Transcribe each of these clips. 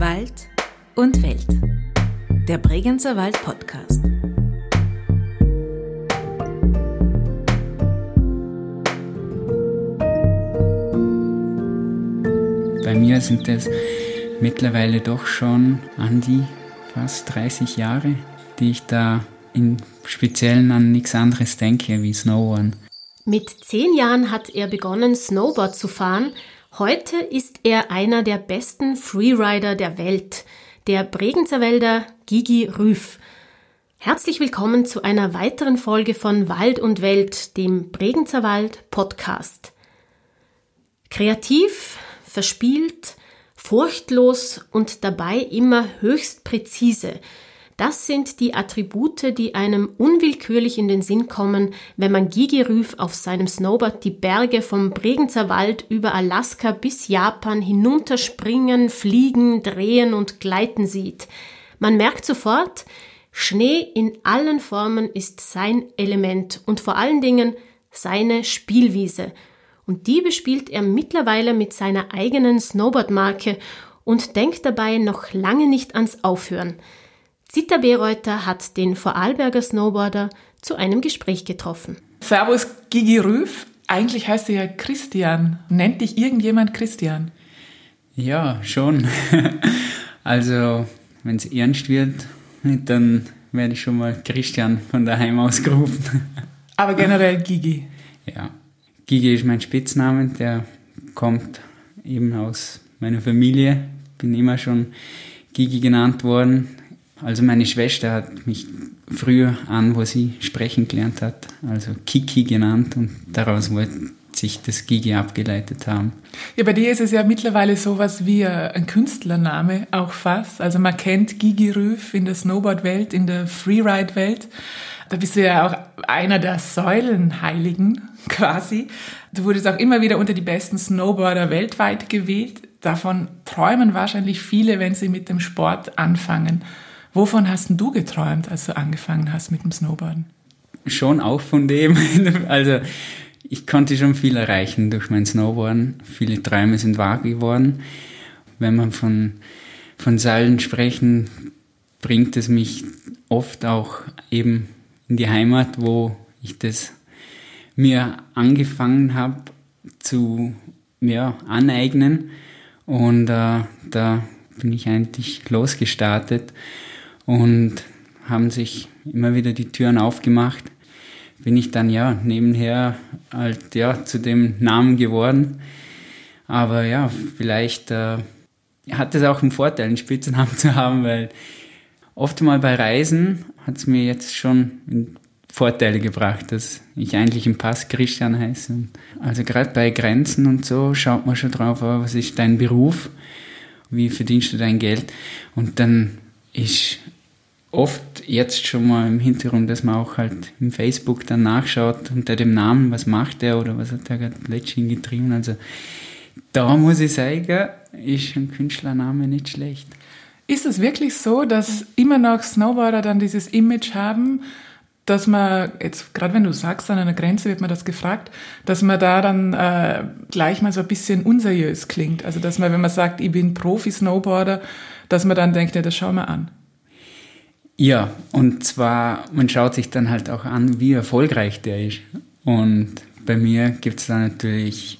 Wald und Welt. Der Bregenzer Wald Podcast. Bei mir sind es mittlerweile doch schon an die fast 30 Jahre, die ich da im Speziellen an nichts anderes denke wie Snowboarden. Mit zehn Jahren hat er begonnen, Snowboard zu fahren. Heute ist er einer der besten Freerider der Welt, der Bregenzer Wälder Gigi Rüff. Herzlich willkommen zu einer weiteren Folge von Wald und Welt, dem Bregenzer Wald Podcast. Kreativ, verspielt, furchtlos und dabei immer höchst präzise. Das sind die Attribute, die einem unwillkürlich in den Sinn kommen, wenn man Gigi Rüff auf seinem Snowboard die Berge vom Bregenzer Wald über Alaska bis Japan hinunterspringen, fliegen, drehen und gleiten sieht. Man merkt sofort, Schnee in allen Formen ist sein Element und vor allen Dingen seine Spielwiese – und die bespielt er mittlerweile mit seiner eigenen Snowboard-Marke und denkt dabei noch lange nicht ans Aufhören. Zita Bereuter hat den Vorarlberger Snowboarder zu einem Gespräch getroffen. Servus Gigi Rüff. Eigentlich heißt er ja Christian. Nennt dich irgendjemand Christian? Ja, schon. also, wenn es ernst wird, dann werde ich schon mal Christian von daheim aus gerufen. Aber generell Gigi. Ja. Gigi ist mein Spitzname, der kommt eben aus meiner Familie. Bin immer schon Gigi genannt worden. Also meine Schwester hat mich früher an, wo sie sprechen gelernt hat, also Kiki genannt und daraus wollte sich das Gigi abgeleitet haben. Ja, bei dir ist es ja mittlerweile sowas wie ein Künstlername auch fast. Also man kennt Gigi Rüff in der Snowboard-Welt, in der Freeride-Welt. Da bist du ja auch einer der Säulenheiligen quasi. Du wurdest auch immer wieder unter die besten Snowboarder weltweit gewählt. Davon träumen wahrscheinlich viele, wenn sie mit dem Sport anfangen. Wovon hast du geträumt, als du angefangen hast mit dem Snowboarden? Schon auch von dem. Also ich konnte schon viel erreichen durch mein Snowboarden. Viele Träume sind wahr geworden. Wenn man von, von Seilen sprechen, bringt es mich oft auch eben in die Heimat, wo ich das mir angefangen habe zu ja, aneignen. Und äh, da bin ich eigentlich losgestartet und haben sich immer wieder die Türen aufgemacht. Bin ich dann ja nebenher halt ja zu dem Namen geworden. Aber ja, vielleicht äh, hat es auch einen Vorteil, einen Spitzennamen zu haben, weil oft mal bei Reisen hat es mir jetzt schon Vorteile gebracht, dass ich eigentlich im Pass Christian heiße. Also gerade bei Grenzen und so schaut man schon drauf, oh, was ist dein Beruf, wie verdienst du dein Geld und dann ist oft jetzt schon mal im Hintergrund, dass man auch halt im Facebook dann nachschaut unter dem Namen, was macht der oder was hat der gerade letztens getrieben. Also da muss ich sagen, ist ein Künstlername nicht schlecht. Ist es wirklich so, dass immer noch Snowboarder dann dieses Image haben, dass man, jetzt gerade wenn du sagst, an einer Grenze wird man das gefragt, dass man da dann äh, gleich mal so ein bisschen unseriös klingt. Also dass man, wenn man sagt, ich bin Profi-Snowboarder, dass man dann denkt, ja, das schau mal an. Ja, und zwar, man schaut sich dann halt auch an, wie erfolgreich der ist. Und bei mir gibt es da natürlich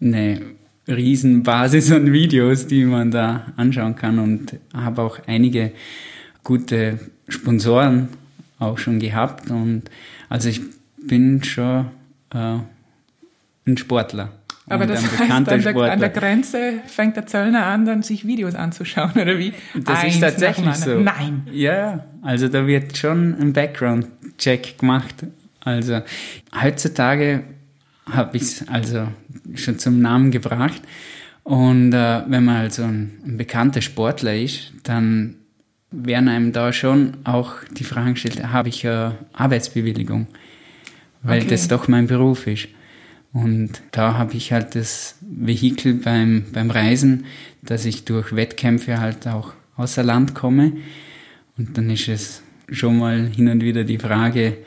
eine Riesenbasis an Videos, die man da anschauen kann und habe auch einige gute Sponsoren auch schon gehabt und also ich bin schon äh, ein Sportler. Aber das heißt, an der, an der, Grenze fängt der Zöllner an, dann sich Videos anzuschauen, oder wie? Das Eins ist tatsächlich so. Nein. Ja, also da wird schon ein Background-Check gemacht. Also heutzutage habe ich es also schon zum Namen gebracht. Und äh, wenn man also ein, ein bekannter Sportler ist, dann werden einem da schon auch die Fragen gestellt, habe ich eine Arbeitsbewilligung? Weil okay. das doch mein Beruf ist. Und da habe ich halt das Vehikel beim, beim Reisen, dass ich durch Wettkämpfe halt auch außer Land komme. Und dann ist es schon mal hin und wieder die Frage,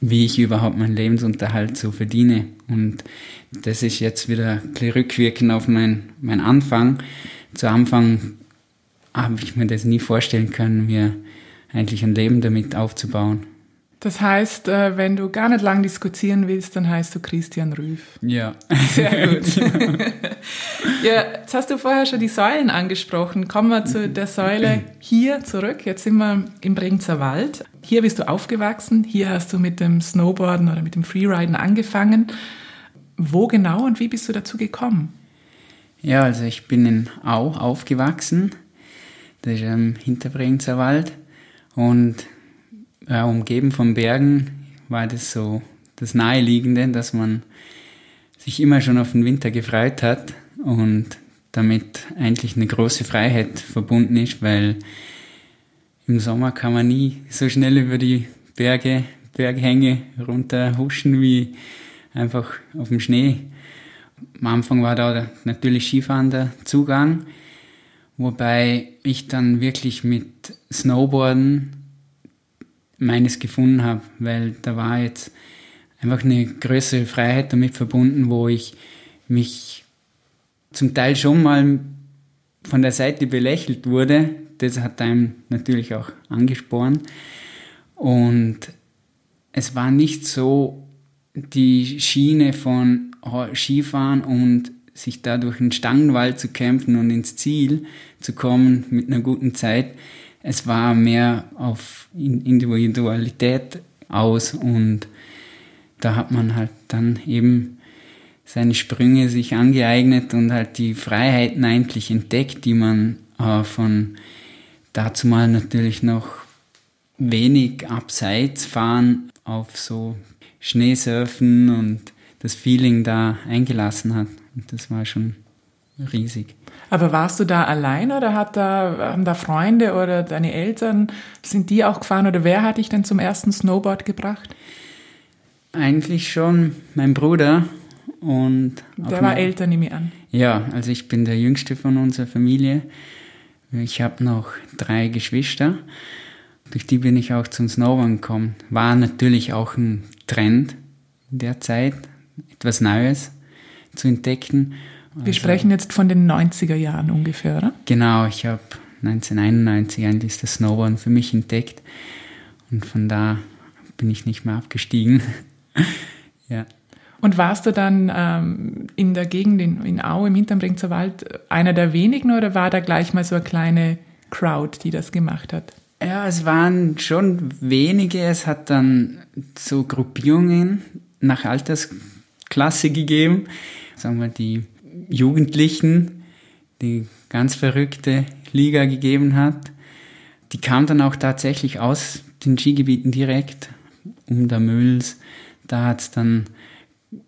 wie ich überhaupt meinen Lebensunterhalt so verdiene. Und das ist jetzt wieder rückwirkend auf mein, mein Anfang. Zu Anfang habe ich mir das nie vorstellen können, mir eigentlich ein Leben damit aufzubauen. Das heißt, äh, wenn du gar nicht lang diskutieren willst, dann heißt du Christian Rüff. Ja. Sehr gut. ja, jetzt hast du vorher schon die Säulen angesprochen. Kommen wir zu der Säule hier zurück. Jetzt sind wir im Bregenzer Wald. Hier bist du aufgewachsen. Hier hast du mit dem Snowboarden oder mit dem Freeriden angefangen. Wo genau und wie bist du dazu gekommen? Ja, also ich bin in Au aufgewachsen. Das ist im Hinterbregenzer Wald. Und ja, umgeben von Bergen war das so das Naheliegende, dass man sich immer schon auf den Winter gefreut hat und damit eigentlich eine große Freiheit verbunden ist, weil im Sommer kann man nie so schnell über die Berge, Berghänge runterhuschen wie einfach auf dem Schnee. Am Anfang war da natürlich Skifahren der Zugang, wobei ich dann wirklich mit Snowboarden meines gefunden habe, weil da war jetzt einfach eine größere Freiheit damit verbunden, wo ich mich zum Teil schon mal von der Seite belächelt wurde. Das hat einem natürlich auch angespornt. Und es war nicht so die Schiene von Skifahren und sich da durch den Stangenwald zu kämpfen und ins Ziel zu kommen mit einer guten Zeit, es war mehr auf Individualität aus und da hat man halt dann eben seine Sprünge sich angeeignet und halt die Freiheiten eigentlich entdeckt, die man äh, von dazu mal natürlich noch wenig abseits fahren auf so Schneesurfen und das Feeling da eingelassen hat. Und das war schon riesig. Aber warst du da allein oder hat da, haben da Freunde oder deine Eltern, sind die auch gefahren oder wer hat dich denn zum ersten Snowboard gebracht? Eigentlich schon mein Bruder und. Der war älter, nehme ich an. Ja, also ich bin der jüngste von unserer Familie. Ich habe noch drei Geschwister. Durch die bin ich auch zum Snowboard gekommen. War natürlich auch ein Trend in der Zeit, etwas Neues zu entdecken. Wir also, sprechen jetzt von den 90er Jahren ungefähr, oder? Genau, ich habe 1991 eigentlich das Snowboarden für mich entdeckt und von da bin ich nicht mehr abgestiegen. ja. Und warst du dann ähm, in der Gegend in, in Au im Hinterbrengzer Wald einer der wenigen oder war da gleich mal so eine kleine Crowd, die das gemacht hat? Ja, es waren schon wenige. Es hat dann so Gruppierungen nach Altersklasse gegeben. Sagen wir, die Jugendlichen, die ganz verrückte Liga gegeben hat. Die kam dann auch tatsächlich aus den Skigebieten direkt um der Mülls. Da hat es dann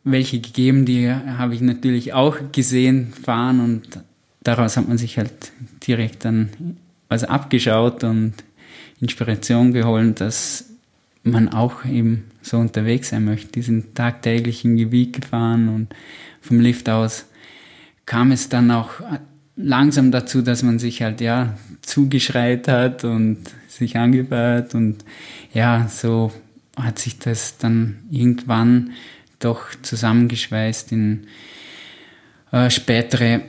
welche gegeben, die habe ich natürlich auch gesehen fahren und daraus hat man sich halt direkt dann was abgeschaut und Inspiration geholt, dass man auch eben so unterwegs sein möchte. Die sind tagtäglich im Gebiet gefahren und vom Lift aus kam es dann auch langsam dazu, dass man sich halt ja zugeschreit hat und sich angefeuert und ja, so hat sich das dann irgendwann doch zusammengeschweißt in äh, spätere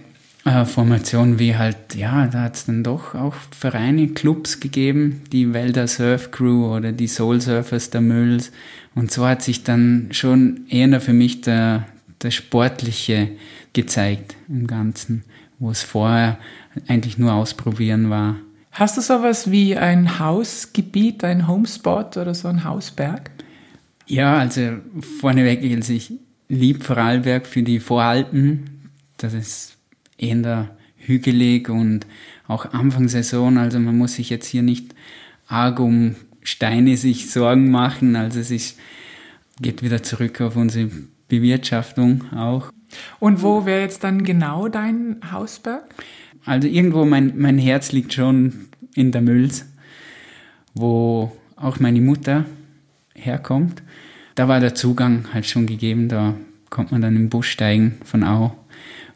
äh, Formationen, wie halt, ja, da hat es dann doch auch Vereine, Clubs gegeben, die Wälder Surf Crew oder die Soul Surfers der Mülls. Und so hat sich dann schon eher für mich der, der sportliche gezeigt im Ganzen, wo es vorher eigentlich nur ausprobieren war. Hast du sowas wie ein Hausgebiet, ein Homespot oder so ein Hausberg? Ja, also vorneweg, also ich liebe Vorarlberg für die Voralpen. Das ist eher hügelig und auch Anfangssaison, also man muss sich jetzt hier nicht arg um Steine sich Sorgen machen. Also es ist, geht wieder zurück auf unsere Bewirtschaftung auch. Und wo wäre jetzt dann genau dein Hausberg? Also irgendwo mein, mein Herz liegt schon in der Mülls, wo auch meine Mutter herkommt. Da war der Zugang halt schon gegeben, da kommt man dann im Bus steigen von Au.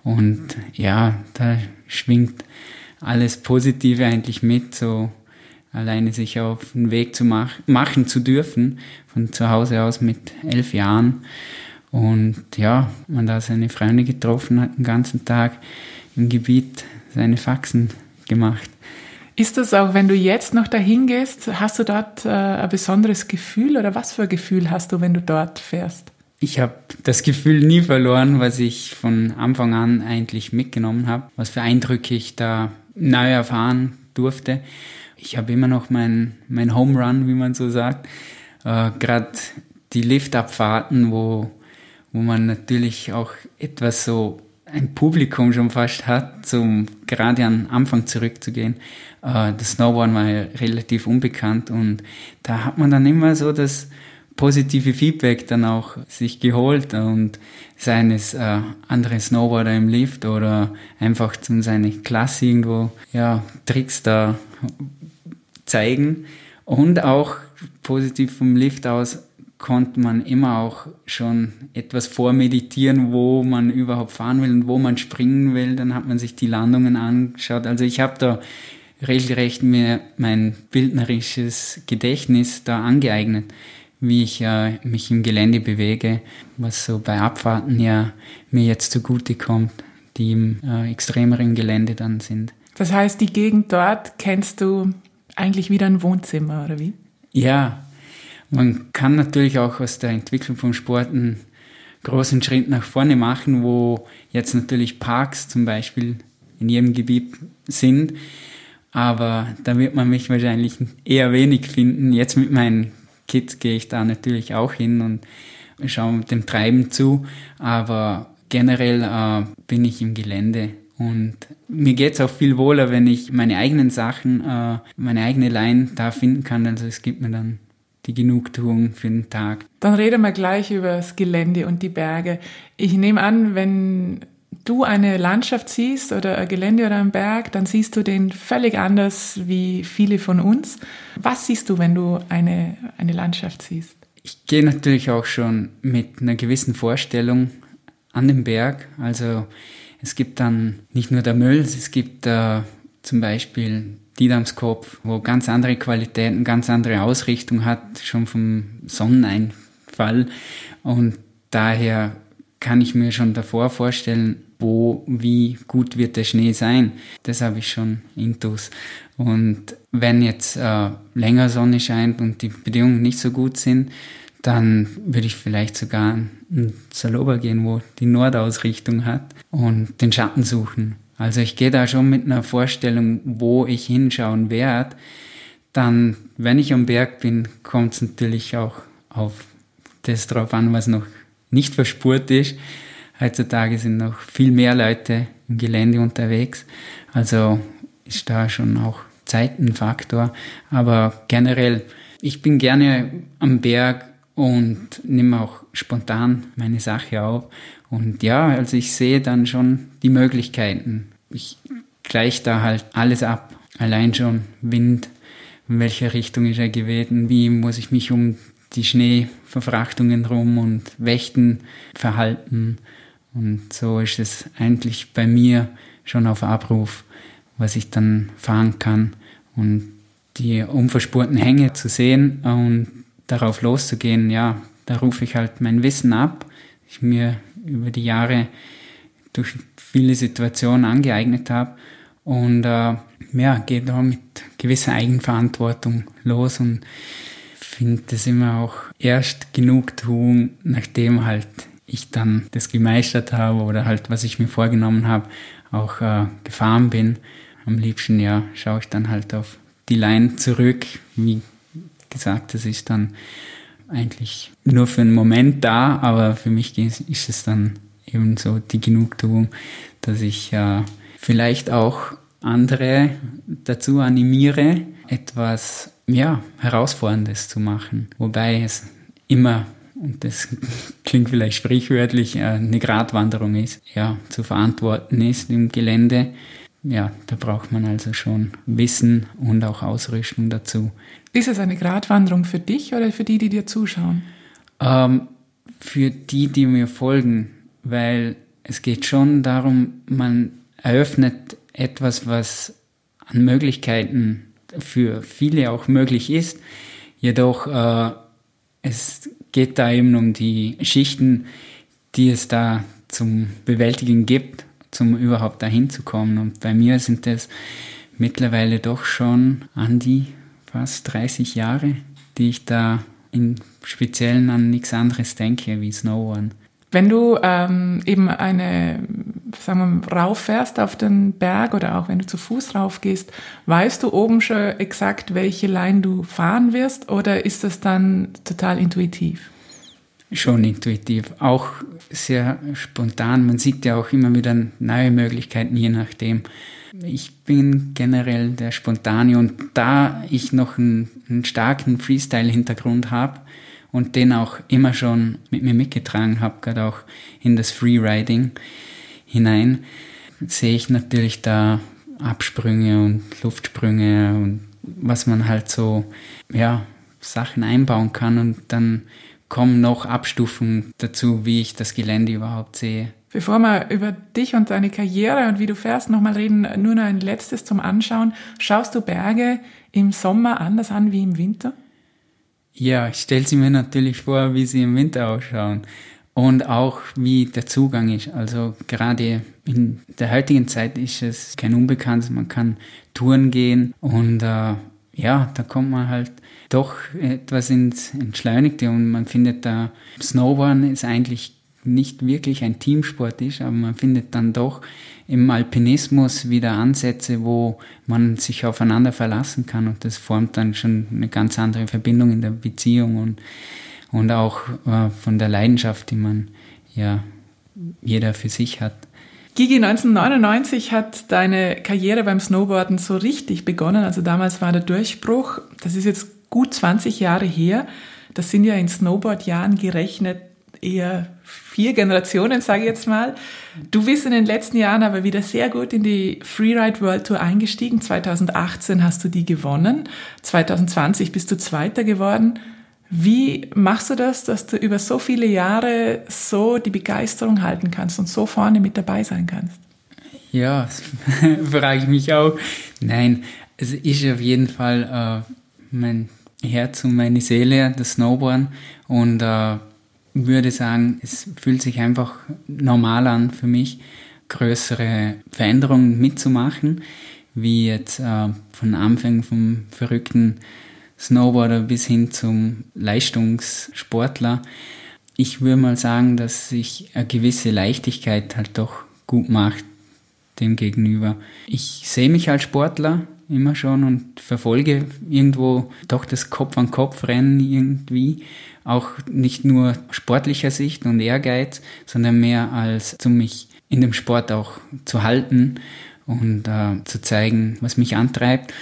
Und ja, da schwingt alles Positive eigentlich mit, so alleine sich auf den Weg zu mach machen zu dürfen, von zu Hause aus mit elf Jahren. Und ja, man da seine Freunde getroffen hat, den ganzen Tag im Gebiet seine Faxen gemacht. Ist das auch, wenn du jetzt noch dahin gehst, hast du dort äh, ein besonderes Gefühl oder was für ein Gefühl hast du, wenn du dort fährst? Ich habe das Gefühl nie verloren, was ich von Anfang an eigentlich mitgenommen habe, was für Eindrücke ich da neu erfahren durfte. Ich habe immer noch mein, mein Home Run, wie man so sagt. Äh, Gerade die Liftabfahrten, wo, wo man natürlich auch etwas so ein Publikum schon fast hat, zum gerade am Anfang zurückzugehen. Äh, das Snowboarden war ja relativ unbekannt und da hat man dann immer so das positive Feedback dann auch sich geholt und seien es äh, andere Snowboarder im Lift oder einfach zum seine Klasse irgendwo ja Tricks da zeigen und auch positiv vom Lift aus konnte man immer auch schon etwas vormeditieren, wo man überhaupt fahren will und wo man springen will. Dann hat man sich die Landungen angeschaut. Also ich habe da regelrecht mir mein bildnerisches Gedächtnis da angeeignet, wie ich äh, mich im Gelände bewege, was so bei Abfahrten ja mir jetzt zugute kommt, die im äh, extremeren Gelände dann sind. Das heißt, die Gegend dort kennst du eigentlich wieder ein Wohnzimmer, oder wie? Ja, man kann natürlich auch aus der Entwicklung vom Sport einen großen Schritt nach vorne machen, wo jetzt natürlich Parks zum Beispiel in jedem Gebiet sind. Aber da wird man mich wahrscheinlich eher wenig finden. Jetzt mit meinen Kids gehe ich da natürlich auch hin und schaue dem Treiben zu. Aber generell äh, bin ich im Gelände und mir geht's auch viel wohler, wenn ich meine eigenen Sachen, äh, meine eigene Line da finden kann. Also es gibt mir dann die Genugtuung für den Tag. Dann reden wir gleich über das Gelände und die Berge. Ich nehme an, wenn du eine Landschaft siehst oder ein Gelände oder einen Berg, dann siehst du den völlig anders wie viele von uns. Was siehst du, wenn du eine, eine Landschaft siehst? Ich gehe natürlich auch schon mit einer gewissen Vorstellung an den Berg. Also es gibt dann nicht nur der Mölls, es gibt äh, zum Beispiel Didamskopf, wo ganz andere Qualitäten, ganz andere Ausrichtung hat, schon vom Sonneneinfall. Und daher kann ich mir schon davor vorstellen, wo, wie gut wird der Schnee sein. Das habe ich schon intus. Und wenn jetzt äh, länger Sonne scheint und die Bedingungen nicht so gut sind, dann würde ich vielleicht sogar in Saloba gehen, wo die Nordausrichtung hat und den Schatten suchen. Also ich gehe da schon mit einer Vorstellung, wo ich hinschauen werde. Dann, wenn ich am Berg bin, kommt es natürlich auch auf das drauf an, was noch nicht verspurt ist. Heutzutage sind noch viel mehr Leute im Gelände unterwegs. Also ist da schon auch Zeit ein Faktor. Aber generell, ich bin gerne am Berg und nehme auch spontan meine Sache auf. Und ja, also ich sehe dann schon die Möglichkeiten. Ich gleiche da halt alles ab. Allein schon Wind, in welche Richtung ist er geweht, wie muss ich mich um die Schneeverfrachtungen rum und Wächten verhalten. Und so ist es eigentlich bei mir schon auf Abruf, was ich dann fahren kann. Und die unverspurten Hänge zu sehen und darauf loszugehen, ja, da rufe ich halt mein Wissen ab, ich mir über die Jahre durch viele Situationen angeeignet habe und äh, ja, gehe da mit gewisser Eigenverantwortung los und finde das immer auch erst Genugtuung, nachdem halt ich dann das gemeistert habe oder halt, was ich mir vorgenommen habe, auch äh, gefahren bin. Am liebsten ja schaue ich dann halt auf die Line zurück, wie gesagt, das ist dann eigentlich nur für einen Moment da, aber für mich ist es dann eben so die Genugtuung, dass ich äh, vielleicht auch andere dazu animiere, etwas ja, Herausforderndes zu machen. Wobei es immer, und das klingt vielleicht sprichwörtlich, äh, eine Gratwanderung ist, ja, zu verantworten ist im Gelände ja, da braucht man also schon Wissen und auch Ausrüstung dazu. Ist es eine Gratwanderung für dich oder für die, die dir zuschauen? Ähm, für die, die mir folgen, weil es geht schon darum, man eröffnet etwas, was an Möglichkeiten für viele auch möglich ist. Jedoch äh, es geht da eben um die Schichten, die es da zum Bewältigen gibt zum überhaupt dahin zu kommen. Und bei mir sind das mittlerweile doch schon an die fast 30 Jahre, die ich da im Speziellen an nichts anderes denke wie Snowboarden. Wenn du ähm, eben eine, sagen wir, rauffährst auf den Berg oder auch wenn du zu Fuß raufgehst, weißt du oben schon exakt, welche Line du fahren wirst oder ist das dann total intuitiv? Schon intuitiv, auch sehr spontan. Man sieht ja auch immer wieder neue Möglichkeiten, je nachdem. Ich bin generell der Spontane und da ich noch einen, einen starken Freestyle-Hintergrund habe, und den auch immer schon mit mir mitgetragen habe, gerade auch in das Freeriding hinein, sehe ich natürlich da Absprünge und Luftsprünge und was man halt so, ja, Sachen einbauen kann und dann kommen noch Abstufungen dazu, wie ich das Gelände überhaupt sehe. Bevor wir über dich und deine Karriere und wie du fährst nochmal reden, nur noch ein letztes zum Anschauen. Schaust du Berge im Sommer anders an wie im Winter? Ja, ich stelle sie mir natürlich vor, wie sie im Winter ausschauen und auch wie der Zugang ist. Also gerade in der heutigen Zeit ist es kein Unbekanntes. Man kann Touren gehen und äh, ja, da kommt man halt doch etwas ins Entschleunigte und man findet da Snowboarden ist eigentlich nicht wirklich ein Teamsport ist, aber man findet dann doch im Alpinismus wieder Ansätze, wo man sich aufeinander verlassen kann und das formt dann schon eine ganz andere Verbindung in der Beziehung und, und auch äh, von der Leidenschaft, die man ja jeder für sich hat. Gigi, 1999 hat deine Karriere beim Snowboarden so richtig begonnen. Also damals war der Durchbruch. Das ist jetzt gut 20 Jahre her. Das sind ja in Snowboard-Jahren gerechnet eher vier Generationen, sage ich jetzt mal. Du bist in den letzten Jahren aber wieder sehr gut in die Freeride World Tour eingestiegen. 2018 hast du die gewonnen. 2020 bist du Zweiter geworden. Wie machst du das, dass du über so viele Jahre so die Begeisterung halten kannst und so vorne mit dabei sein kannst? Ja, frage ich mich auch. Nein, es ist auf jeden Fall äh, mein Herz und meine Seele, das Snowboarden. Und äh, würde sagen, es fühlt sich einfach normal an für mich, größere Veränderungen mitzumachen, wie jetzt äh, von Anfang vom verrückten Snowboarder bis hin zum Leistungssportler. Ich würde mal sagen, dass sich eine gewisse Leichtigkeit halt doch gut macht dem gegenüber. Ich sehe mich als Sportler immer schon und verfolge irgendwo doch das Kopf-an-Kopf-Rennen irgendwie auch nicht nur sportlicher Sicht und Ehrgeiz, sondern mehr als zu mich in dem Sport auch zu halten und äh, zu zeigen, was mich antreibt.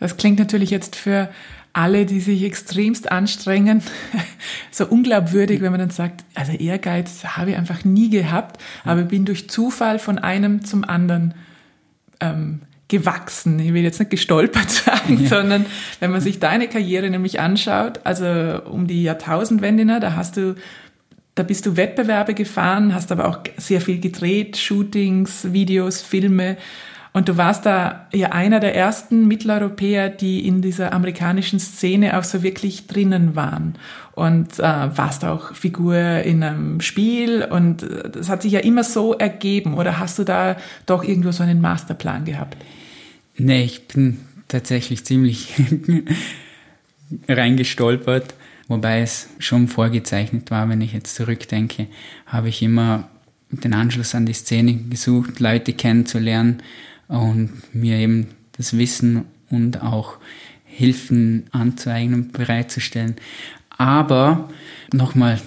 Das klingt natürlich jetzt für alle, die sich extremst anstrengen, so unglaubwürdig, wenn man dann sagt, also Ehrgeiz habe ich einfach nie gehabt, aber bin durch Zufall von einem zum anderen ähm, gewachsen. Ich will jetzt nicht gestolpert sagen, ja. sondern wenn man sich deine Karriere nämlich anschaut, also um die Jahrtausendwende, ne, da hast du da bist du Wettbewerbe gefahren, hast aber auch sehr viel gedreht, Shootings, Videos, Filme. Und du warst da ja einer der ersten Mitteleuropäer, die in dieser amerikanischen Szene auch so wirklich drinnen waren. Und äh, warst auch Figur in einem Spiel. Und äh, das hat sich ja immer so ergeben. Oder hast du da doch irgendwo so einen Masterplan gehabt? Nee, ich bin tatsächlich ziemlich reingestolpert, wobei es schon vorgezeichnet war, wenn ich jetzt zurückdenke, habe ich immer den Anschluss an die Szene gesucht, Leute kennenzulernen und mir eben das Wissen und auch Hilfen anzueignen und bereitzustellen. Aber nochmal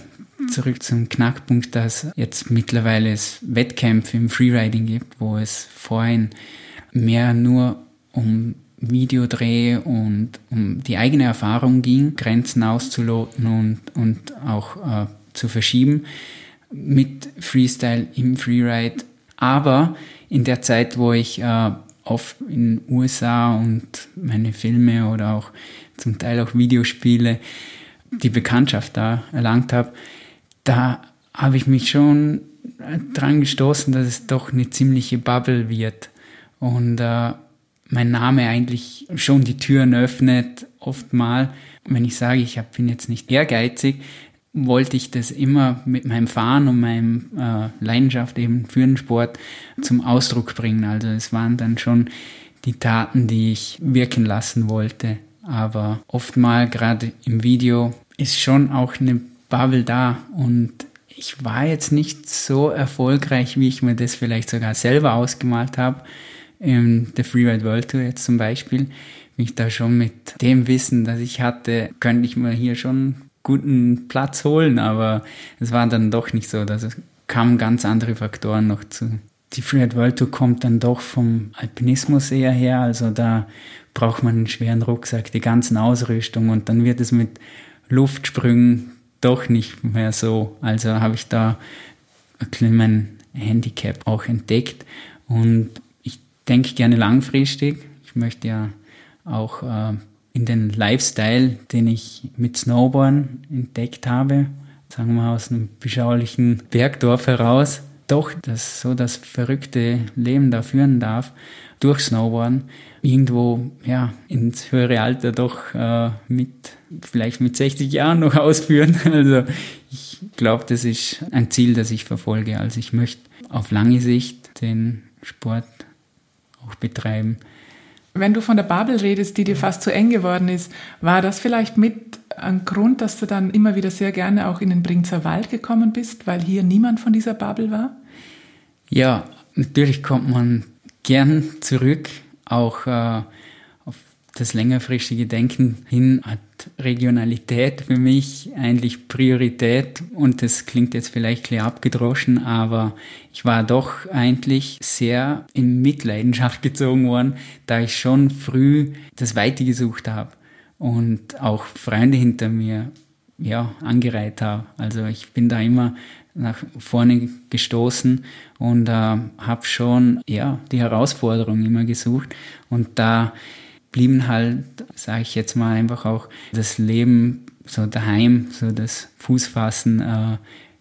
zurück zum Knackpunkt, dass jetzt mittlerweile es Wettkämpfe im Freeriding gibt, wo es vorhin mehr nur um Videodreh und um die eigene Erfahrung ging, Grenzen auszuloten und, und auch äh, zu verschieben mit Freestyle im Freeride. Aber in der Zeit, wo ich äh, oft in den USA und meine Filme oder auch zum Teil auch Videospiele die Bekanntschaft da erlangt habe, da habe ich mich schon dran gestoßen, dass es doch eine ziemliche Bubble wird. Und äh, mein Name eigentlich schon die Türen öffnet, oftmal. Wenn ich sage, ich bin jetzt nicht ehrgeizig, wollte ich das immer mit meinem Fahren und meinem äh, Leidenschaft eben für den Sport zum Ausdruck bringen. Also es waren dann schon die Taten, die ich wirken lassen wollte. Aber oftmal, gerade im Video, ist schon auch eine Bubble da und ich war jetzt nicht so erfolgreich, wie ich mir das vielleicht sogar selber ausgemalt habe. In der Freeride World Tour jetzt zum Beispiel, mich da schon mit dem Wissen, das ich hatte, könnte ich mir hier schon guten Platz holen, aber es war dann doch nicht so. Also kamen ganz andere Faktoren noch zu. Die Freeride World Tour kommt dann doch vom Alpinismus eher her, also da braucht man einen schweren Rucksack, die ganzen Ausrüstung und dann wird es mit Luftsprüngen doch nicht mehr so. Also habe ich da mein Handicap auch entdeckt und denke gerne langfristig. Ich möchte ja auch äh, in den Lifestyle, den ich mit Snowboarden entdeckt habe, sagen wir aus einem beschaulichen Bergdorf heraus, doch das so das verrückte Leben da führen darf durch Snowboarden irgendwo ja ins höhere Alter doch äh, mit vielleicht mit 60 Jahren noch ausführen. Also ich glaube, das ist ein Ziel, das ich verfolge. Also ich möchte auf lange Sicht den Sport auch betreiben. Wenn du von der Bubble redest, die dir fast zu eng geworden ist, war das vielleicht mit ein Grund, dass du dann immer wieder sehr gerne auch in den Brinzer Wald gekommen bist, weil hier niemand von dieser Bubble war? Ja, natürlich kommt man gern zurück, auch äh, das längerfristige Denken hin hat Regionalität für mich eigentlich Priorität und das klingt jetzt vielleicht klar abgedroschen, aber ich war doch eigentlich sehr in Mitleidenschaft gezogen worden, da ich schon früh das Weite gesucht habe und auch Freunde hinter mir ja, angereiht habe. Also ich bin da immer nach vorne gestoßen und äh, habe schon ja die Herausforderung immer gesucht und da blieben halt, sage ich jetzt mal einfach auch das Leben so daheim, so das Fußfassen äh,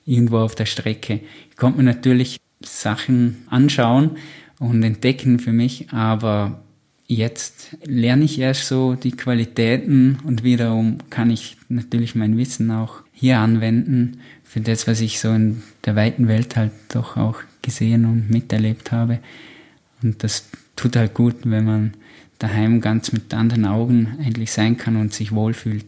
irgendwo auf der Strecke. Ich konnte mir natürlich Sachen anschauen und entdecken für mich, aber jetzt lerne ich erst so die Qualitäten und wiederum kann ich natürlich mein Wissen auch hier anwenden für das, was ich so in der weiten Welt halt doch auch gesehen und miterlebt habe. Und das tut halt gut, wenn man daheim ganz mit anderen Augen endlich sein kann und sich wohlfühlt.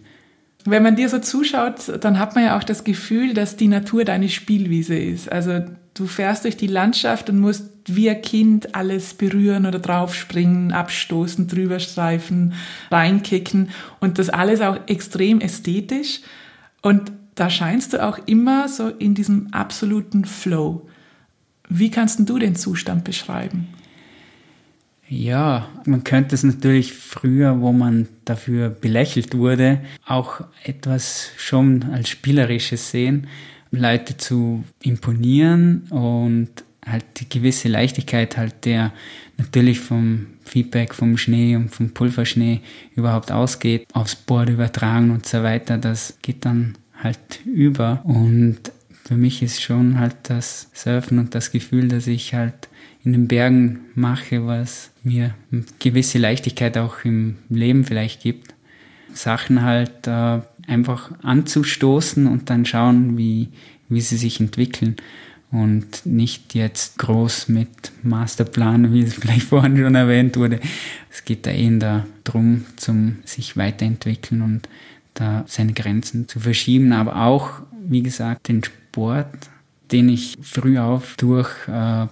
Wenn man dir so zuschaut, dann hat man ja auch das Gefühl, dass die Natur deine Spielwiese ist. Also du fährst durch die Landschaft und musst wie ein Kind alles berühren oder draufspringen, abstoßen, drüber streifen, reinkicken und das alles auch extrem ästhetisch. Und da scheinst du auch immer so in diesem absoluten Flow. Wie kannst du den Zustand beschreiben? Ja, man könnte es natürlich früher, wo man dafür belächelt wurde, auch etwas schon als Spielerisches sehen, Leute zu imponieren und halt die gewisse Leichtigkeit halt der natürlich vom Feedback vom Schnee und vom Pulverschnee überhaupt ausgeht, aufs Board übertragen und so weiter, das geht dann halt über. Und für mich ist schon halt das Surfen und das Gefühl, dass ich halt in den Bergen mache, was mir gewisse Leichtigkeit auch im Leben vielleicht gibt. Sachen halt äh, einfach anzustoßen und dann schauen, wie, wie sie sich entwickeln und nicht jetzt groß mit Masterplan, wie es vielleicht vorhin schon erwähnt wurde. Es geht da eher darum, zum sich weiterentwickeln und da seine Grenzen zu verschieben, aber auch, wie gesagt, den Sport, den ich früh auf durch äh,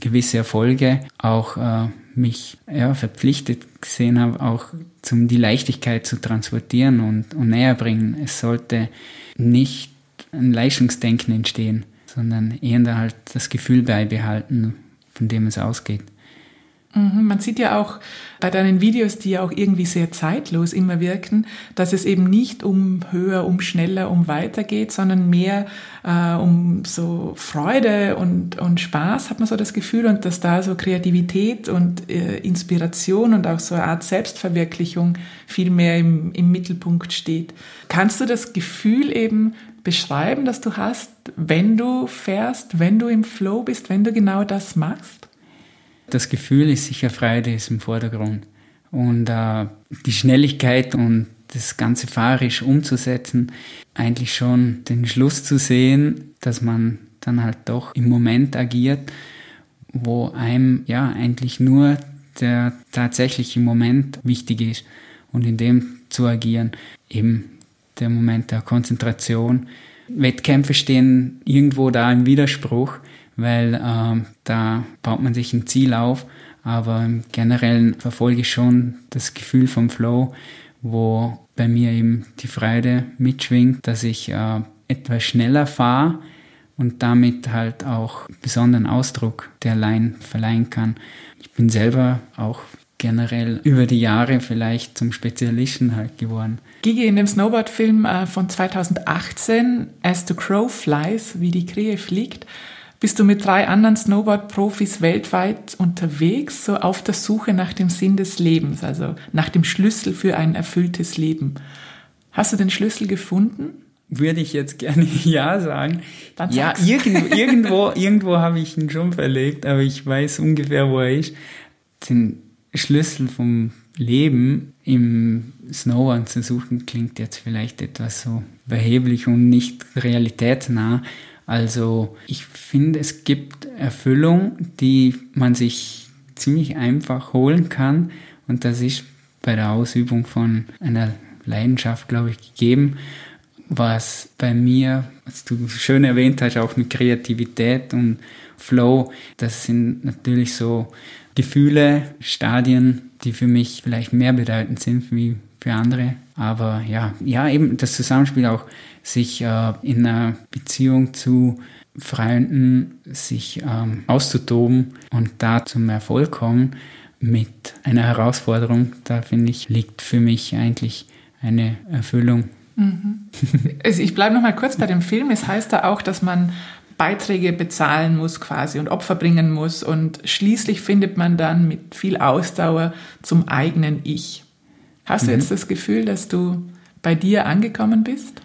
gewisse Erfolge auch äh, mich ja, verpflichtet gesehen habe, auch zum die Leichtigkeit zu transportieren und, und näher bringen. Es sollte nicht ein Leistungsdenken entstehen, sondern eher halt das Gefühl beibehalten, von dem es ausgeht. Mhm, man sieht ja auch bei deinen Videos, die ja auch irgendwie sehr zeitlos immer wirken, dass es eben nicht um höher, um schneller, um weiter geht, sondern mehr äh, um so Freude und, und Spaß, hat man so das Gefühl, und dass da so Kreativität und äh, Inspiration und auch so eine Art Selbstverwirklichung viel mehr im, im Mittelpunkt steht. Kannst du das Gefühl eben beschreiben, das du hast, wenn du fährst, wenn du im Flow bist, wenn du genau das machst? Das Gefühl ist sicher Freude ist im Vordergrund. Und äh, die Schnelligkeit und das Ganze fahrisch umzusetzen, eigentlich schon den Schluss zu sehen, dass man dann halt doch im Moment agiert, wo einem ja eigentlich nur der tatsächliche Moment wichtig ist und in dem zu agieren, eben der Moment der Konzentration. Wettkämpfe stehen irgendwo da im Widerspruch, weil äh, da baut man sich ein Ziel auf, aber im Generellen verfolge ich schon das Gefühl vom Flow, wo bei mir eben die Freude mitschwingt, dass ich äh, etwas schneller fahre und damit halt auch besonderen Ausdruck der Line verleihen kann. Ich bin selber auch generell über die Jahre vielleicht zum Spezialisten halt geworden. Gigi in dem Snowboard-Film äh, von 2018, As the Crow Flies, wie die Krähe fliegt, bist du mit drei anderen Snowboard-Profis weltweit unterwegs, so auf der Suche nach dem Sinn des Lebens, also nach dem Schlüssel für ein erfülltes Leben. Hast du den Schlüssel gefunden? Würde ich jetzt gerne ja sagen. Dann ja, irgendwo, irgendwo, irgendwo habe ich ihn schon verlegt, aber ich weiß ungefähr, wo er ist. Den Schlüssel vom Leben im Snowboard zu suchen, klingt jetzt vielleicht etwas so beheblich und nicht realitätsnah. Also ich finde, es gibt Erfüllung, die man sich ziemlich einfach holen kann. Und das ist bei der Ausübung von einer Leidenschaft, glaube ich, gegeben, was bei mir, was du schön erwähnt hast, auch mit Kreativität und Flow, das sind natürlich so Gefühle, Stadien, die für mich vielleicht mehr bedeutend sind wie für andere. Aber ja, ja, eben das Zusammenspiel auch, sich äh, in einer Beziehung zu Freunden sich ähm, auszutoben und da zum Erfolg kommen mit einer Herausforderung, da finde ich, liegt für mich eigentlich eine Erfüllung. Also ich bleibe noch mal kurz bei dem Film. Es heißt da auch, dass man Beiträge bezahlen muss quasi und Opfer bringen muss und schließlich findet man dann mit viel Ausdauer zum eigenen Ich. Hast du jetzt das Gefühl, dass du bei dir angekommen bist?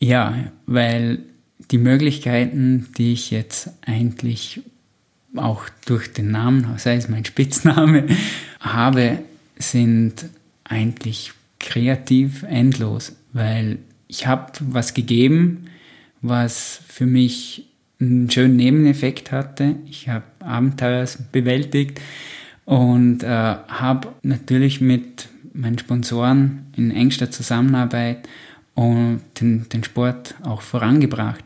Ja, weil die Möglichkeiten, die ich jetzt eigentlich auch durch den Namen, sei es mein Spitzname, habe, sind eigentlich kreativ endlos, weil ich habe was gegeben, was für mich einen schönen Nebeneffekt hatte. Ich habe Abenteuer bewältigt und äh, habe natürlich mit meinen Sponsoren in engster Zusammenarbeit und den, den Sport auch vorangebracht.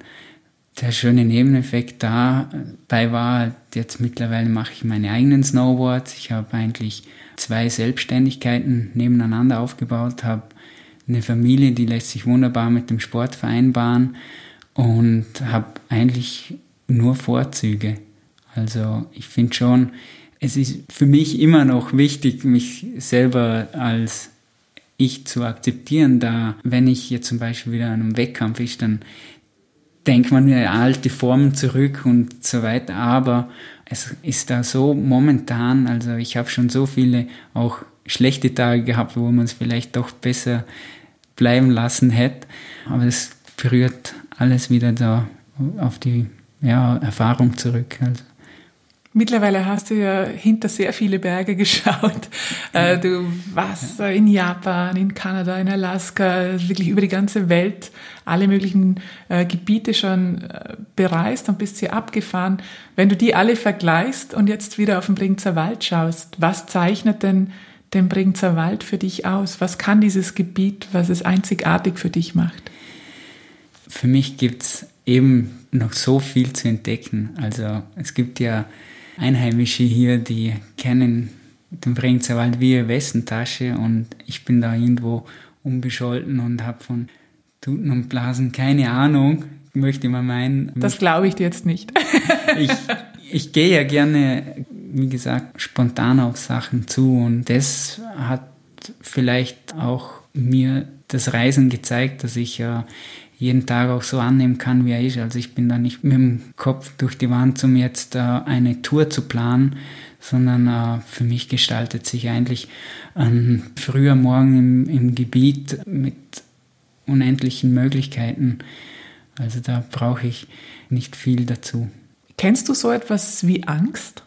Der schöne Nebeneffekt dabei war, jetzt mittlerweile mache ich meine eigenen Snowboards. Ich habe eigentlich zwei Selbstständigkeiten nebeneinander aufgebaut, habe eine Familie, die lässt sich wunderbar mit dem Sport vereinbaren und habe eigentlich nur Vorzüge. Also ich finde schon, es ist für mich immer noch wichtig, mich selber als ich zu akzeptieren, da wenn ich jetzt zum Beispiel wieder an einem Wettkampf ist, dann denkt man mir alte Formen zurück und so weiter, aber es ist da so momentan, also ich habe schon so viele auch schlechte Tage gehabt, wo man es vielleicht doch besser bleiben lassen hätte, aber es berührt alles wieder da auf die ja, Erfahrung zurück. Also. Mittlerweile hast du ja hinter sehr viele Berge geschaut. Äh, Du warst äh, in Japan, in Kanada, in Alaska, wirklich über die ganze Welt, alle möglichen äh, Gebiete schon äh, bereist und bist hier abgefahren. Wenn du die alle vergleichst und jetzt wieder auf den Bregenzer Wald schaust, was zeichnet denn den Bregenzer Wald für dich aus? Was kann dieses Gebiet, was es einzigartig für dich macht? Für mich gibt's eben noch so viel zu entdecken. Also es gibt ja Einheimische hier, die kennen den Bregenzer Wald wie ihre Westentasche und ich bin da irgendwo unbescholten und habe von Tuten und Blasen keine Ahnung, möchte man meinen. Das glaube ich dir jetzt nicht. ich, ich gehe ja gerne, wie gesagt, spontan auf Sachen zu und das hat vielleicht auch mir das Reisen gezeigt, dass ich ja jeden Tag auch so annehmen kann, wie er ist. Also ich bin da nicht mit dem Kopf durch die Wand, um jetzt äh, eine Tour zu planen, sondern äh, für mich gestaltet sich eigentlich ein früher Morgen im, im Gebiet mit unendlichen Möglichkeiten. Also da brauche ich nicht viel dazu. Kennst du so etwas wie Angst?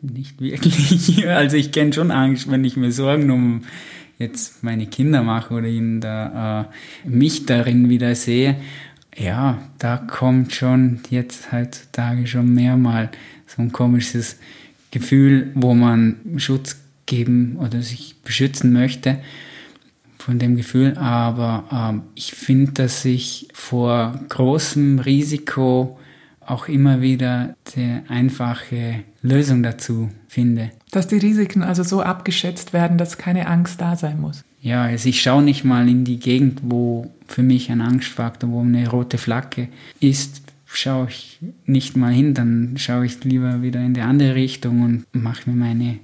Nicht wirklich. Also ich kenne schon Angst, wenn ich mir Sorgen um jetzt meine Kinder mache oder ihnen da äh, mich darin wieder sehe. Ja, da kommt schon jetzt heutzutage schon mehr mal so ein komisches Gefühl, wo man Schutz geben oder sich beschützen möchte von dem Gefühl. Aber ähm, ich finde, dass ich vor großem Risiko auch immer wieder die einfache Lösung dazu finde. Dass die Risiken also so abgeschätzt werden, dass keine Angst da sein muss. Ja, also ich schaue nicht mal in die Gegend, wo für mich ein Angstfaktor, wo eine rote Flagge ist, schaue ich nicht mal hin, dann schaue ich lieber wieder in die andere Richtung und mache mir meine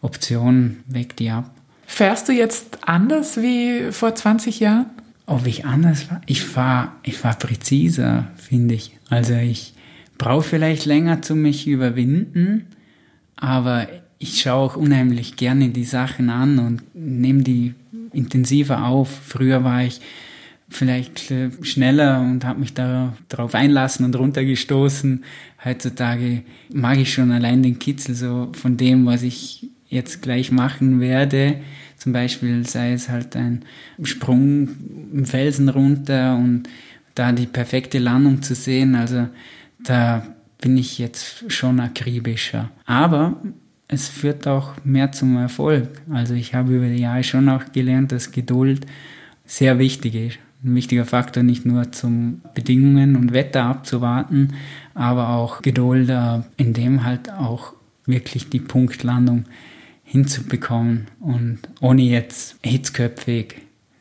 Option, weg die ab. Fährst du jetzt anders wie vor 20 Jahren? Ob ich anders war? Ich fahre ich fahr präziser, finde ich. Also ich brauche vielleicht länger zu mich überwinden, aber ich schaue auch unheimlich gerne die Sachen an und nehme die intensiver auf. Früher war ich vielleicht äh, schneller und habe mich da darauf einlassen und runtergestoßen. Heutzutage mag ich schon allein den Kitzel so von dem, was ich jetzt gleich machen werde. Zum Beispiel sei es halt ein Sprung im Felsen runter und da die perfekte Landung zu sehen. Also da bin ich jetzt schon akribischer. Aber es führt auch mehr zum Erfolg. Also ich habe über die Jahre schon auch gelernt, dass Geduld sehr wichtig ist. Ein wichtiger Faktor nicht nur zum Bedingungen und Wetter abzuwarten, aber auch Geduld, äh, in dem halt auch wirklich die Punktlandung hinzubekommen und ohne jetzt hitzköpfig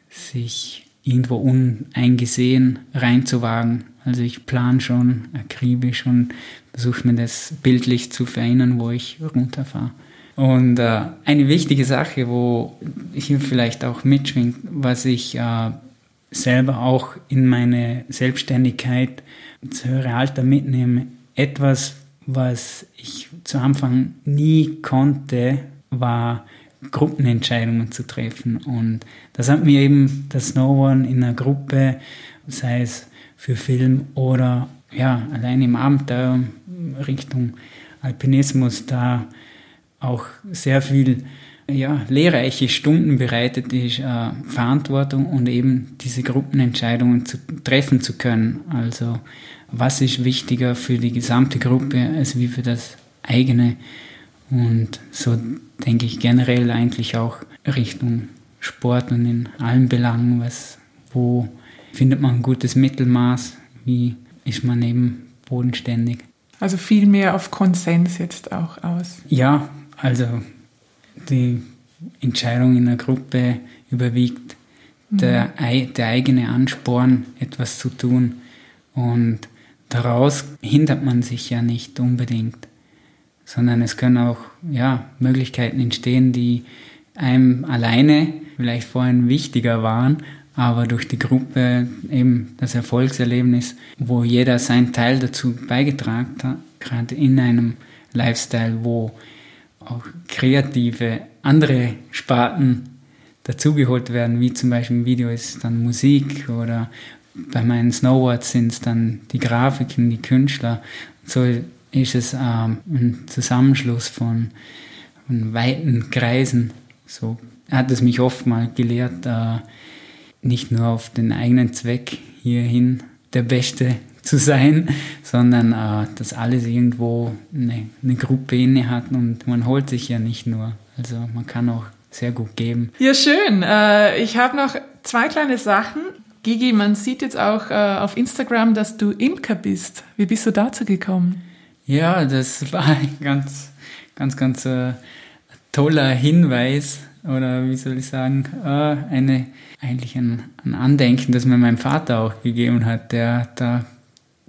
sich irgendwo uneingesehen reinzuwagen. Also ich plane schon akribisch und versuche mir das bildlich zu verinnern, wo ich runterfahre. Und äh, eine wichtige Sache, wo hier vielleicht auch mitschwingt, was ich äh, selber auch in meine Selbstständigkeit zu höherem Alter mitnehme, etwas, was ich zu Anfang nie konnte, war Gruppenentscheidungen zu treffen. Und das hat mir eben das Snowboarden in einer Gruppe, sei es für Film oder ja, allein im Abenteuer Richtung Alpinismus, da auch sehr viel ja, lehrreiche Stunden bereitet ist, äh, Verantwortung und eben diese Gruppenentscheidungen zu, treffen zu können. Also was ist wichtiger für die gesamte Gruppe als wie für das eigene und so denke ich generell eigentlich auch Richtung Sport und in allen Belangen, was, wo findet man ein gutes Mittelmaß, wie ist man eben bodenständig. Also viel mehr auf Konsens jetzt auch aus. Ja, also die Entscheidung in der Gruppe überwiegt mhm. der, der eigene Ansporn, etwas zu tun. Und daraus hindert man sich ja nicht unbedingt sondern es können auch ja, Möglichkeiten entstehen, die einem alleine vielleicht vorhin wichtiger waren, aber durch die Gruppe eben das Erfolgserlebnis, wo jeder seinen Teil dazu beigetragen hat, gerade in einem Lifestyle, wo auch kreative andere Sparten dazugeholt werden, wie zum Beispiel im Video ist dann Musik oder bei meinen Snowboards sind es dann die Grafiken, die Künstler. So ist es ähm, ein Zusammenschluss von, von weiten Kreisen. So hat es mich oft mal gelehrt, äh, nicht nur auf den eigenen Zweck hierhin der Beste zu sein, sondern äh, dass alles irgendwo eine, eine Gruppe inne hat und man holt sich ja nicht nur. Also man kann auch sehr gut geben. Ja, schön. Äh, ich habe noch zwei kleine Sachen. Gigi, man sieht jetzt auch äh, auf Instagram, dass du Imker bist. Wie bist du dazu gekommen? Ja, das war ein ganz, ganz, ganz äh, toller Hinweis oder wie soll ich sagen, äh, eine, eigentlich ein, ein Andenken, das mir mein Vater auch gegeben hat. Der hat da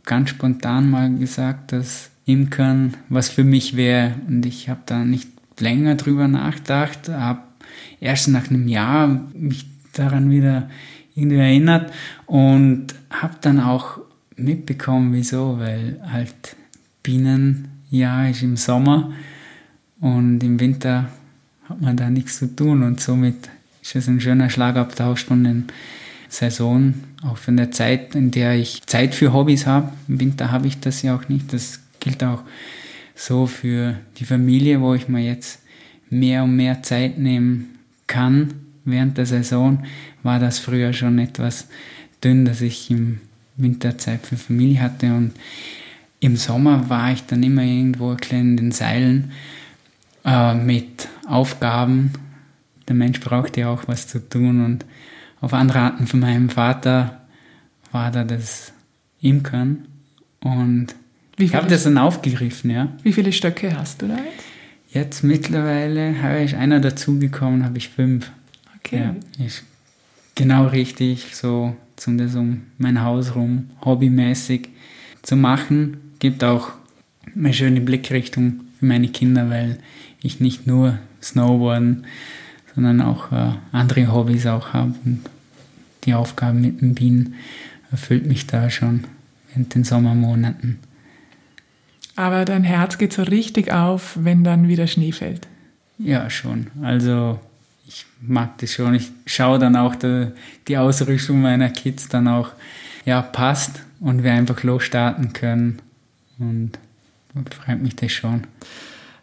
ganz spontan mal gesagt, dass Imkern was für mich wäre und ich habe da nicht länger drüber nachgedacht, habe erst nach einem Jahr mich daran wieder irgendwie erinnert und habe dann auch mitbekommen, wieso, weil halt Bienenjahr ist im Sommer und im Winter hat man da nichts zu tun und somit ist es ein schöner Schlagabtausch von den Saison, auch von der Zeit, in der ich Zeit für Hobbys habe. Im Winter habe ich das ja auch nicht. Das gilt auch so für die Familie, wo ich mir jetzt mehr und mehr Zeit nehmen kann. Während der Saison war das früher schon etwas dünn, dass ich im Winter Zeit für Familie hatte und im Sommer war ich dann immer irgendwo in den Seilen äh, mit Aufgaben. Der Mensch braucht ja auch was zu tun und auf Anraten von meinem Vater war da das Imkern und ich habe das dann aufgegriffen, ja. Wie viele Stöcke hast du da jetzt? Jetzt mittlerweile habe ich einer dazugekommen, habe ich fünf. Okay. Ja, ist genau richtig, so zum das um mein Haus rum, hobbymäßig zu machen. Gibt auch eine schöne Blickrichtung für meine Kinder, weil ich nicht nur Snowboarden, sondern auch äh, andere Hobbys auch habe. Und die Aufgabe mit dem Bienen erfüllt mich da schon in den Sommermonaten. Aber dein Herz geht so richtig auf, wenn dann wieder Schnee fällt. Ja, schon. Also ich mag das schon. Ich schaue dann auch die, die Ausrüstung meiner Kids dann auch, ja, passt und wir einfach losstarten können. Und freut mich das schon.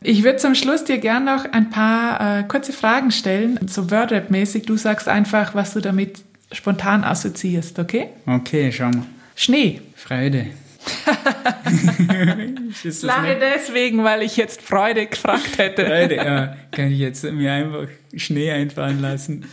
Ich würde zum Schluss dir gerne noch ein paar äh, kurze Fragen stellen, so Wordrap-mäßig. Du sagst einfach, was du damit spontan assoziierst, okay? Okay, schauen wir. Schnee. Freude. Lange deswegen, weil ich jetzt Freude gefragt hätte. Freude, ja. Kann ich jetzt mir einfach Schnee einfallen lassen.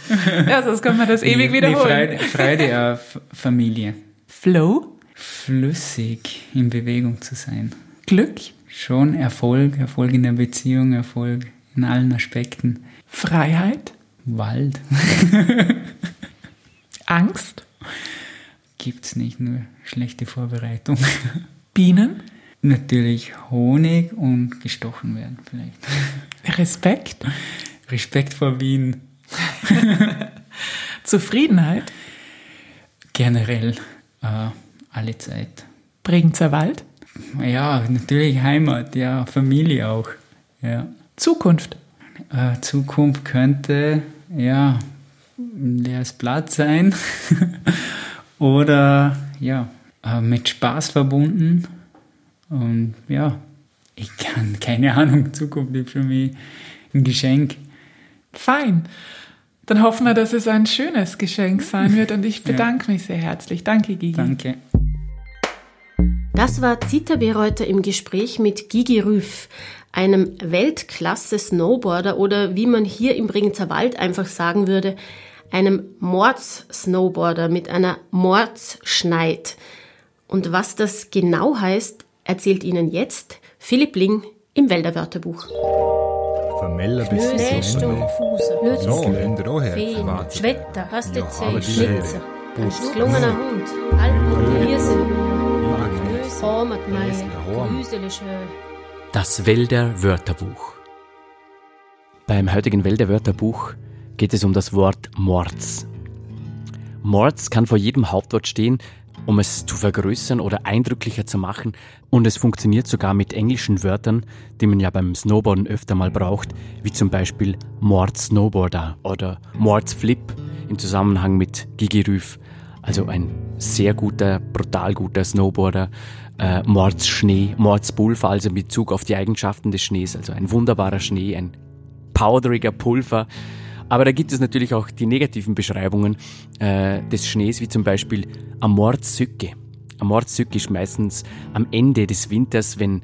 Ja, sonst kann man das ewig nee, wiederholen. Nee, Freude, Freude auf Familie. Flow. Flüssig in Bewegung zu sein. Glück. Schon Erfolg, Erfolg in der Beziehung, Erfolg in allen Aspekten. Freiheit. Wald. Angst. Gibt's nicht nur schlechte Vorbereitung. Bienen. Natürlich Honig und gestochen werden vielleicht. Respekt. Respekt vor Bienen. Zufriedenheit. Generell äh, alle Zeit. Bregenzer Wald. Ja, natürlich Heimat, ja, Familie auch. Ja. Zukunft. Äh, Zukunft könnte, ja, ein leeres Blatt sein. Oder, ja, äh, mit Spaß verbunden. Und ja, ich kann, keine Ahnung, Zukunft ist für mich ein Geschenk. Fein. Dann hoffen wir, dass es ein schönes Geschenk sein wird und ich bedanke ja. mich sehr herzlich. Danke, Gigi. Danke. Das war Zita Bereuter im Gespräch mit Gigi Rüff, einem Weltklasse-Snowboarder oder wie man hier im Bregenzer Wald einfach sagen würde, einem Mords-Snowboarder mit einer Mordsschneid. Und was das genau heißt, erzählt Ihnen jetzt Philipp Ling im Wälderwörterbuch. Vermeller bis Schneesturm, Fuser, Blödsinn, No, Feen, Warte. Schwetter, Hastezei, Schnitzer, Pust. gelungener Hund, Alpen, Hirse, Das Wälder Wörterbuch. Beim heutigen Wälder Wörterbuch geht es um das Wort Mords. Mords kann vor jedem Hauptwort stehen, um es zu vergrößern oder eindrücklicher zu machen und es funktioniert sogar mit englischen Wörtern, die man ja beim Snowboarden öfter mal braucht, wie zum Beispiel Mord Snowboarder oder Mords Flip im Zusammenhang mit Gigi Rüff, also ein sehr guter, brutal guter Snowboarder, äh, Mords Schnee, Mords Pulver, also in Bezug auf die Eigenschaften des Schnees, also ein wunderbarer Schnee, ein powderiger Pulver. Aber da gibt es natürlich auch die negativen Beschreibungen äh, des Schnees, wie zum Beispiel Amordsücke. Amordsücke ist meistens am Ende des Winters, wenn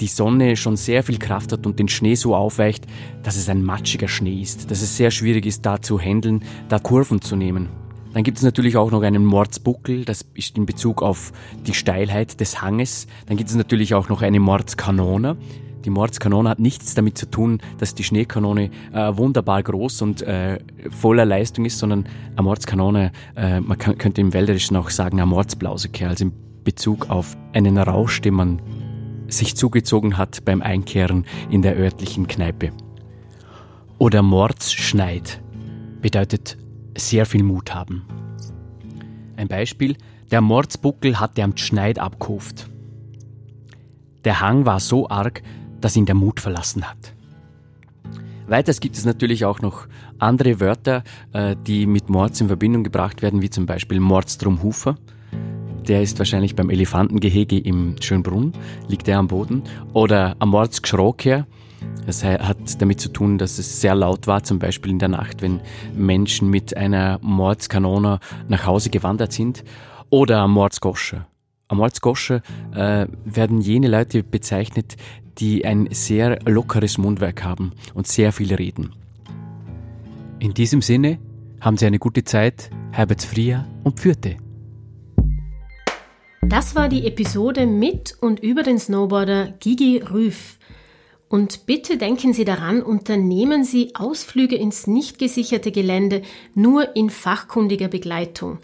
die Sonne schon sehr viel Kraft hat und den Schnee so aufweicht, dass es ein matschiger Schnee ist, dass es sehr schwierig ist, da zu handeln, da Kurven zu nehmen. Dann gibt es natürlich auch noch einen Mordsbuckel, das ist in Bezug auf die Steilheit des Hanges. Dann gibt es natürlich auch noch eine Mordskanone. Die Mordskanone hat nichts damit zu tun, dass die Schneekanone äh, wunderbar groß und äh, voller Leistung ist, sondern eine Mordskanone, äh, man kann, könnte im Wälderischen auch sagen, eine Mordsblauseke, also in Bezug auf einen Rausch, den man sich zugezogen hat beim Einkehren in der örtlichen Kneipe. Oder Mordsschneid bedeutet sehr viel Mut haben. Ein Beispiel, der Mordsbuckel hat der am Schneid abgehoft. Der Hang war so arg, dass ihn der Mut verlassen hat. Weiters gibt es natürlich auch noch andere Wörter, äh, die mit Mords in Verbindung gebracht werden, wie zum Beispiel Mordstrumhufer. Der ist wahrscheinlich beim Elefantengehege im Schönbrunn, liegt er am Boden. Oder am Mordsgschroker. Das hat damit zu tun, dass es sehr laut war, zum Beispiel in der Nacht, wenn Menschen mit einer Mordskanone nach Hause gewandert sind. Oder am Mordsgosche. Am Ortsgosche äh, werden jene Leute bezeichnet, die ein sehr lockeres Mundwerk haben und sehr viel reden. In diesem Sinne haben Sie eine gute Zeit, Herbert Fria und Pfürte. Das war die Episode mit und über den Snowboarder Gigi Rüff. Und bitte denken Sie daran, unternehmen Sie Ausflüge ins nicht gesicherte Gelände nur in fachkundiger Begleitung.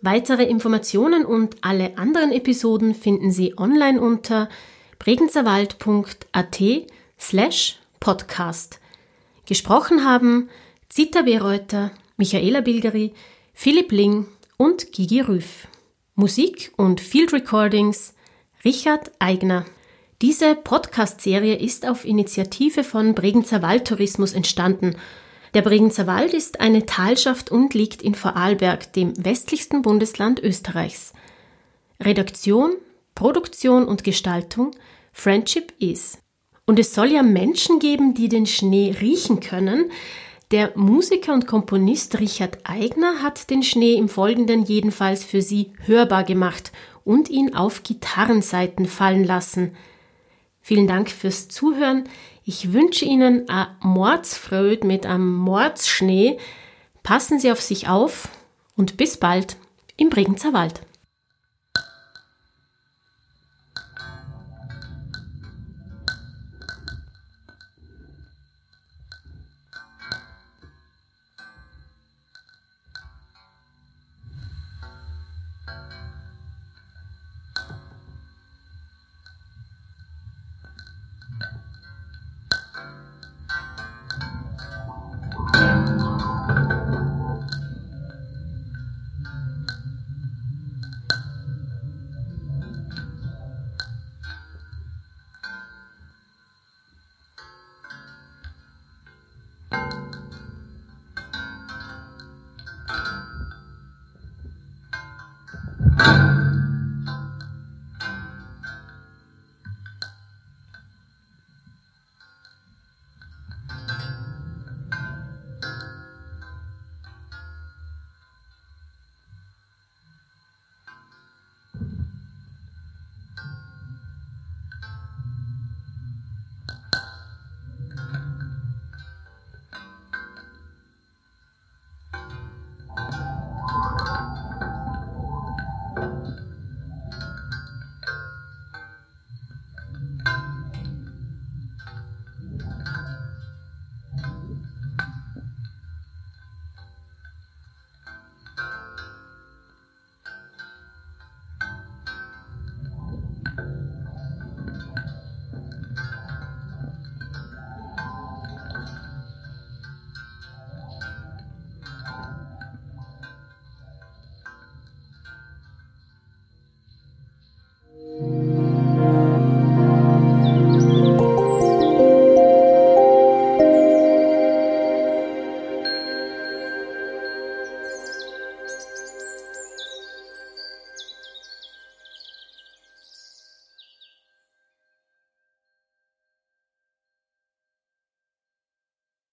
Weitere Informationen und alle anderen Episoden finden Sie online unter bregenzerwald.at slash podcast. Gesprochen haben Zita Bereuter, Michaela Bilgeri, Philipp Ling und Gigi Rüff. Musik und Field Recordings Richard Eigner. Diese Podcast-Serie ist auf Initiative von Bregenzer Waldtourismus entstanden. Der Bregenzer Wald ist eine Talschaft und liegt in Vorarlberg, dem westlichsten Bundesland Österreichs. Redaktion, Produktion und Gestaltung Friendship is. Und es soll ja Menschen geben, die den Schnee riechen können. Der Musiker und Komponist Richard Eigner hat den Schnee im Folgenden jedenfalls für Sie hörbar gemacht und ihn auf Gitarrenseiten fallen lassen. Vielen Dank fürs Zuhören. Ich wünsche Ihnen a Mordsfröd mit einem Mordsschnee. Passen Sie auf sich auf und bis bald im Bregenzer Wald.